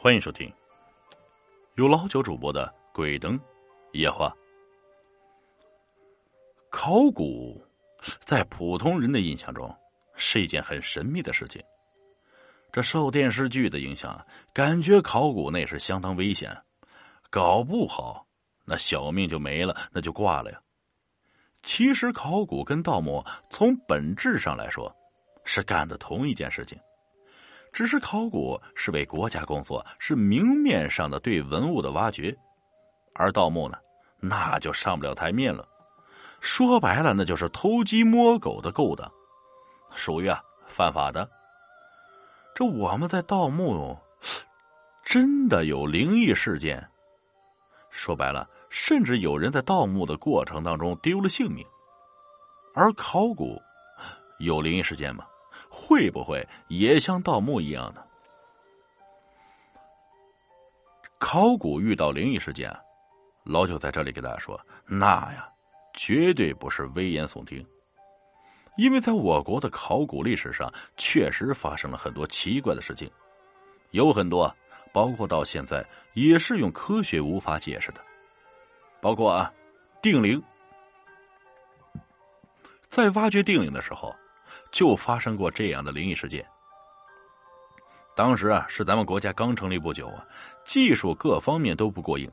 欢迎收听由老九主播的《鬼灯夜话》。考古在普通人的印象中是一件很神秘的事情。这受电视剧的影响，感觉考古那是相当危险，搞不好那小命就没了，那就挂了呀。其实考古跟盗墓从本质上来说是干的同一件事情。只是考古是为国家工作，是明面上的对文物的挖掘，而盗墓呢，那就上不了台面了。说白了，那就是偷鸡摸狗的勾当，属于啊犯法的。这我们在盗墓，真的有灵异事件。说白了，甚至有人在盗墓的过程当中丢了性命。而考古有灵异事件吗？会不会也像盗墓一样呢？考古遇到灵异事件，老九在这里给大家说，那呀，绝对不是危言耸听，因为在我国的考古历史上，确实发生了很多奇怪的事情，有很多，包括到现在也是用科学无法解释的，包括啊，定陵，在挖掘定陵的时候。就发生过这样的灵异事件。当时啊，是咱们国家刚成立不久啊，技术各方面都不过硬，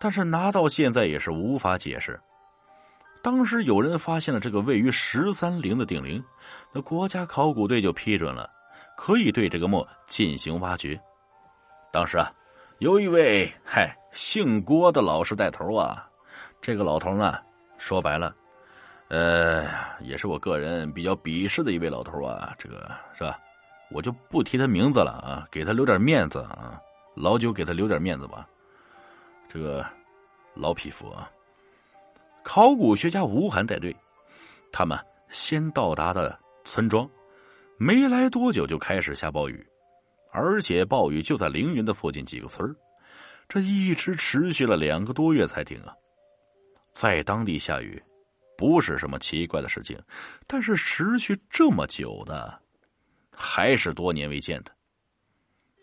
但是拿到现在也是无法解释。当时有人发现了这个位于十三陵的定陵，那国家考古队就批准了，可以对这个墓进行挖掘。当时啊，有一位嗨姓郭的老师带头啊，这个老头呢，说白了。呃，也是我个人比较鄙视的一位老头啊，这个是吧？我就不提他名字了啊，给他留点面子啊，老九给他留点面子吧。这个老匹夫啊，考古学家吴涵带队，他们先到达的村庄，没来多久就开始下暴雨，而且暴雨就在凌云的附近几个村这一直持续了两个多月才停啊，在当地下雨。不是什么奇怪的事情，但是持续这么久的，还是多年未见的。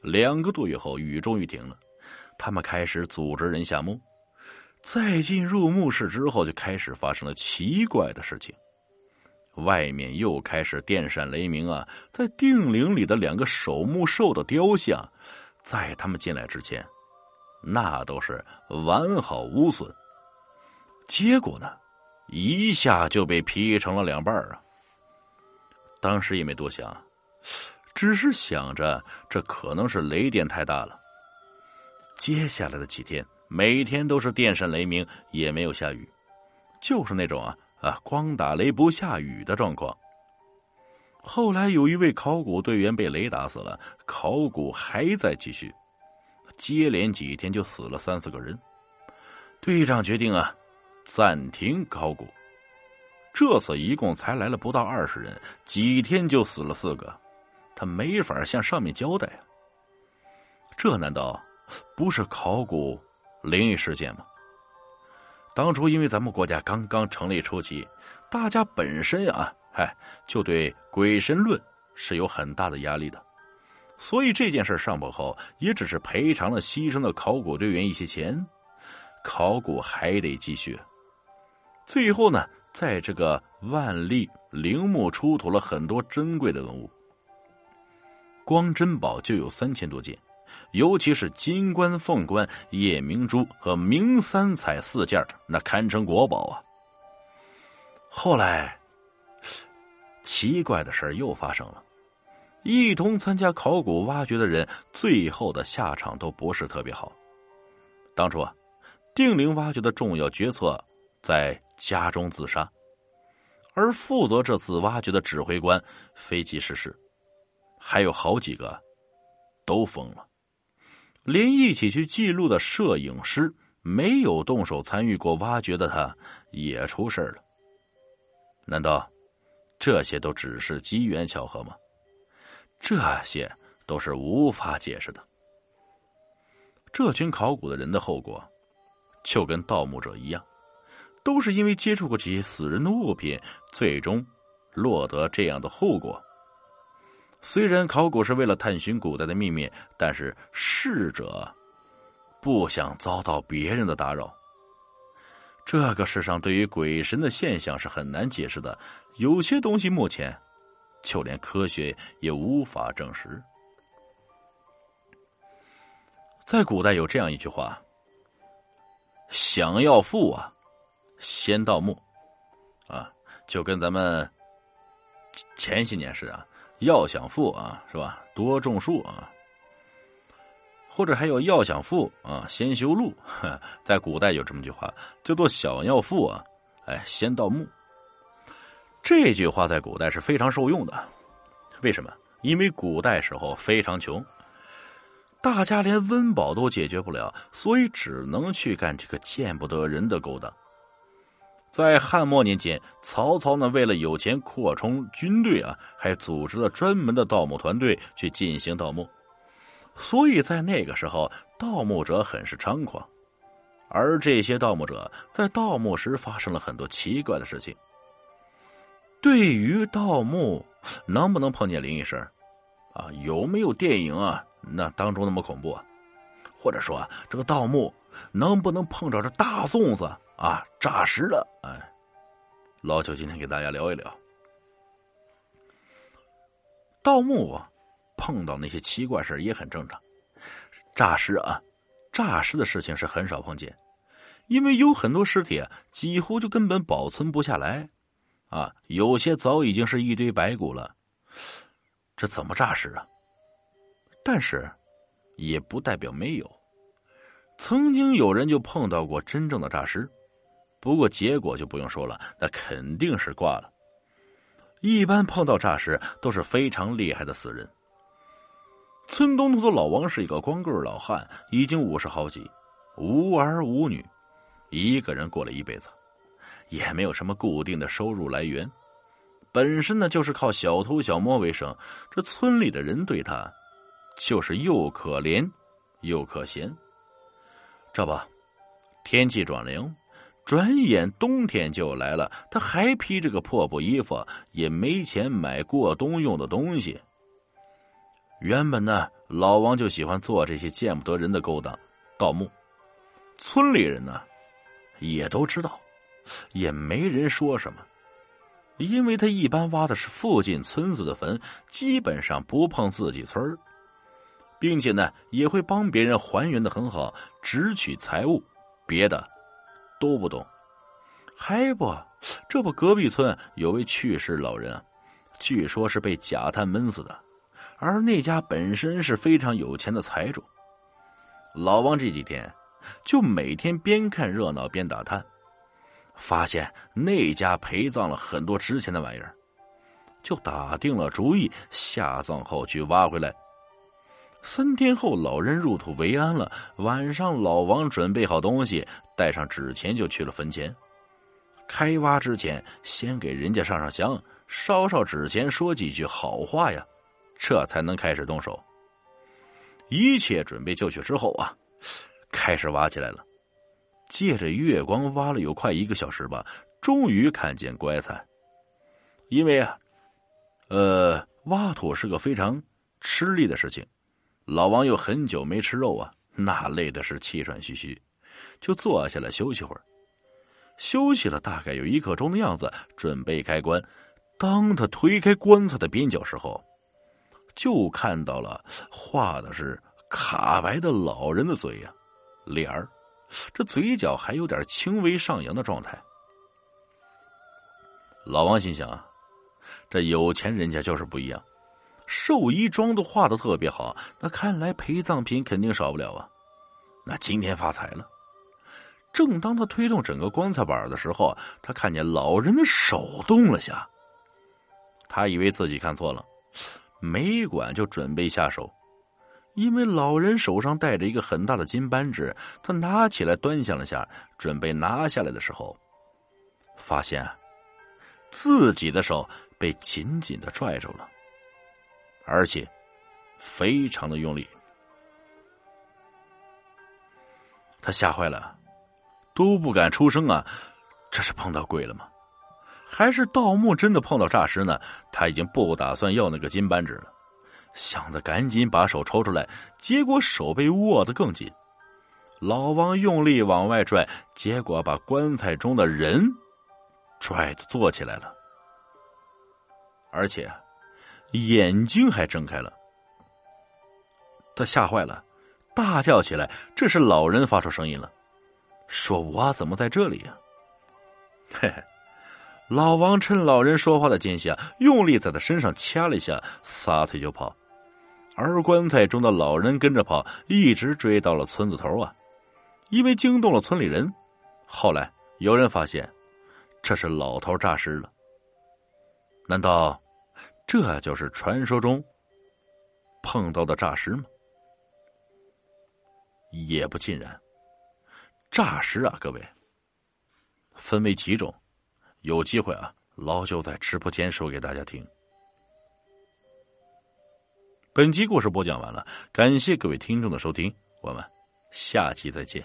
两个多月后，雨终于停了，他们开始组织人下墓。再进入墓室之后，就开始发生了奇怪的事情。外面又开始电闪雷鸣啊！在定陵里的两个守墓兽的雕像，在他们进来之前，那都是完好无损。结果呢？一下就被劈成了两半啊！当时也没多想，只是想着这可能是雷电太大了。接下来的几天，每天都是电闪雷鸣，也没有下雨，就是那种啊啊光打雷不下雨的状况。后来有一位考古队员被雷打死了，考古还在继续，接连几天就死了三四个人。队长决定啊。暂停考古，这次一共才来了不到二十人，几天就死了四个，他没法向上面交代啊。这难道不是考古灵异事件吗？当初因为咱们国家刚刚成立初期，大家本身啊，嗨，就对鬼神论是有很大的压力的，所以这件事上报后，也只是赔偿了牺牲的考古队员一些钱，考古还得继续。最后呢，在这个万历陵墓出土了很多珍贵的文物，光珍宝就有三千多件，尤其是金冠、凤冠、夜明珠和明三彩四件，那堪称国宝啊。后来，奇怪的事又发生了，一同参加考古挖掘的人，最后的下场都不是特别好。当初啊，定陵挖掘的重要决策在。家中自杀，而负责这次挖掘的指挥官飞机失事，还有好几个都疯了，连一起去记录的摄影师没有动手参与过挖掘的他也出事了。难道这些都只是机缘巧合吗？这些都是无法解释的。这群考古的人的后果，就跟盗墓者一样。都是因为接触过这些死人的物品，最终落得这样的后果。虽然考古是为了探寻古代的秘密，但是逝者不想遭到别人的打扰。这个世上对于鬼神的现象是很难解释的，有些东西目前就连科学也无法证实。在古代有这样一句话：“想要富啊，先盗墓。”啊，就跟咱们前些年似的，要想富啊，是吧？多种树啊。或者还有要想富啊，先修路。在古代有这么句话，叫做“想要富啊，哎，先盗墓”。这句话在古代是非常受用的。为什么？因为古代时候非常穷，大家连温饱都解决不了，所以只能去干这个见不得人的勾当。在汉末年间，曹操呢为了有钱扩充军队啊，还组织了专门的盗墓团队去进行盗墓。所以在那个时候，盗墓者很是猖狂，而这些盗墓者在盗墓时发生了很多奇怪的事情。对于盗墓，能不能碰见灵异事啊，有没有电影啊那当中那么恐怖？啊？或者说这个盗墓能不能碰着这大粽子啊诈尸了？哎，老九今天给大家聊一聊盗墓。啊，碰到那些奇怪事也很正常，诈尸啊，诈尸的事情是很少碰见，因为有很多尸体几乎就根本保存不下来，啊，有些早已经是一堆白骨了，这怎么诈尸啊？但是，也不代表没有，曾经有人就碰到过真正的诈尸，不过结果就不用说了，那肯定是挂了。一般碰到诈尸都是非常厉害的死人。村东头的老王是一个光棍老汉，已经五十好几，无儿无女，一个人过了一辈子，也没有什么固定的收入来源，本身呢就是靠小偷小摸为生。这村里的人对他，就是又可怜又可嫌。这不，天气转凉，转眼冬天就来了，他还披着个破布衣服，也没钱买过冬用的东西。原本呢，老王就喜欢做这些见不得人的勾当，盗墓。村里人呢，也都知道，也没人说什么，因为他一般挖的是附近村子的坟，基本上不碰自己村儿，并且呢，也会帮别人还原的很好，只取财物，别的都不懂。还不，这不隔壁村有位去世老人，据说是被假炭闷死的。而那家本身是非常有钱的财主，老王这几天就每天边看热闹边打探，发现那家陪葬了很多值钱的玩意儿，就打定了主意下葬后去挖回来。三天后，老人入土为安了。晚上，老王准备好东西，带上纸钱就去了坟前。开挖之前，先给人家上上香，烧烧纸钱，说几句好话呀。这才能开始动手。一切准备就绪之后啊，开始挖起来了。借着月光挖了有快一个小时吧，终于看见棺材。因为啊，呃，挖土是个非常吃力的事情，老王又很久没吃肉啊，那累的是气喘吁吁，就坐下来休息会儿。休息了大概有一刻钟的样子，准备开棺。当他推开棺材的边角时候，就看到了画的是卡白的老人的嘴呀，脸儿，这嘴角还有点轻微上扬的状态。老王心想啊，这有钱人家就是不一样，寿衣装都画的特别好，那看来陪葬品肯定少不了啊。那今天发财了。正当他推动整个棺材板的时候，他看见老人的手动了下，他以为自己看错了。没管就准备下手，因为老人手上戴着一个很大的金扳指，他拿起来端详了下，准备拿下来的时候，发现自己的手被紧紧的拽住了，而且非常的用力，他吓坏了，都不敢出声啊！这是碰到鬼了吗？还是盗墓真的碰到诈尸呢？他已经不打算要那个金扳指了，想着赶紧把手抽出来，结果手被握得更紧。老王用力往外拽，结果把棺材中的人拽的坐起来了，而且眼睛还睁开了。他吓坏了，大叫起来：“这是老人发出声音了，说我怎么在这里呀？”嘿嘿。老王趁老人说话的间隙啊，用力在他身上掐了一下，撒腿就跑。而棺材中的老人跟着跑，一直追到了村子头啊！因为惊动了村里人，后来有人发现，这是老头诈尸了。难道这就是传说中碰到的诈尸吗？也不尽然。诈尸啊，各位，分为几种。有机会啊，老九在直播间说给大家听。本集故事播讲完了，感谢各位听众的收听，我们下期再见。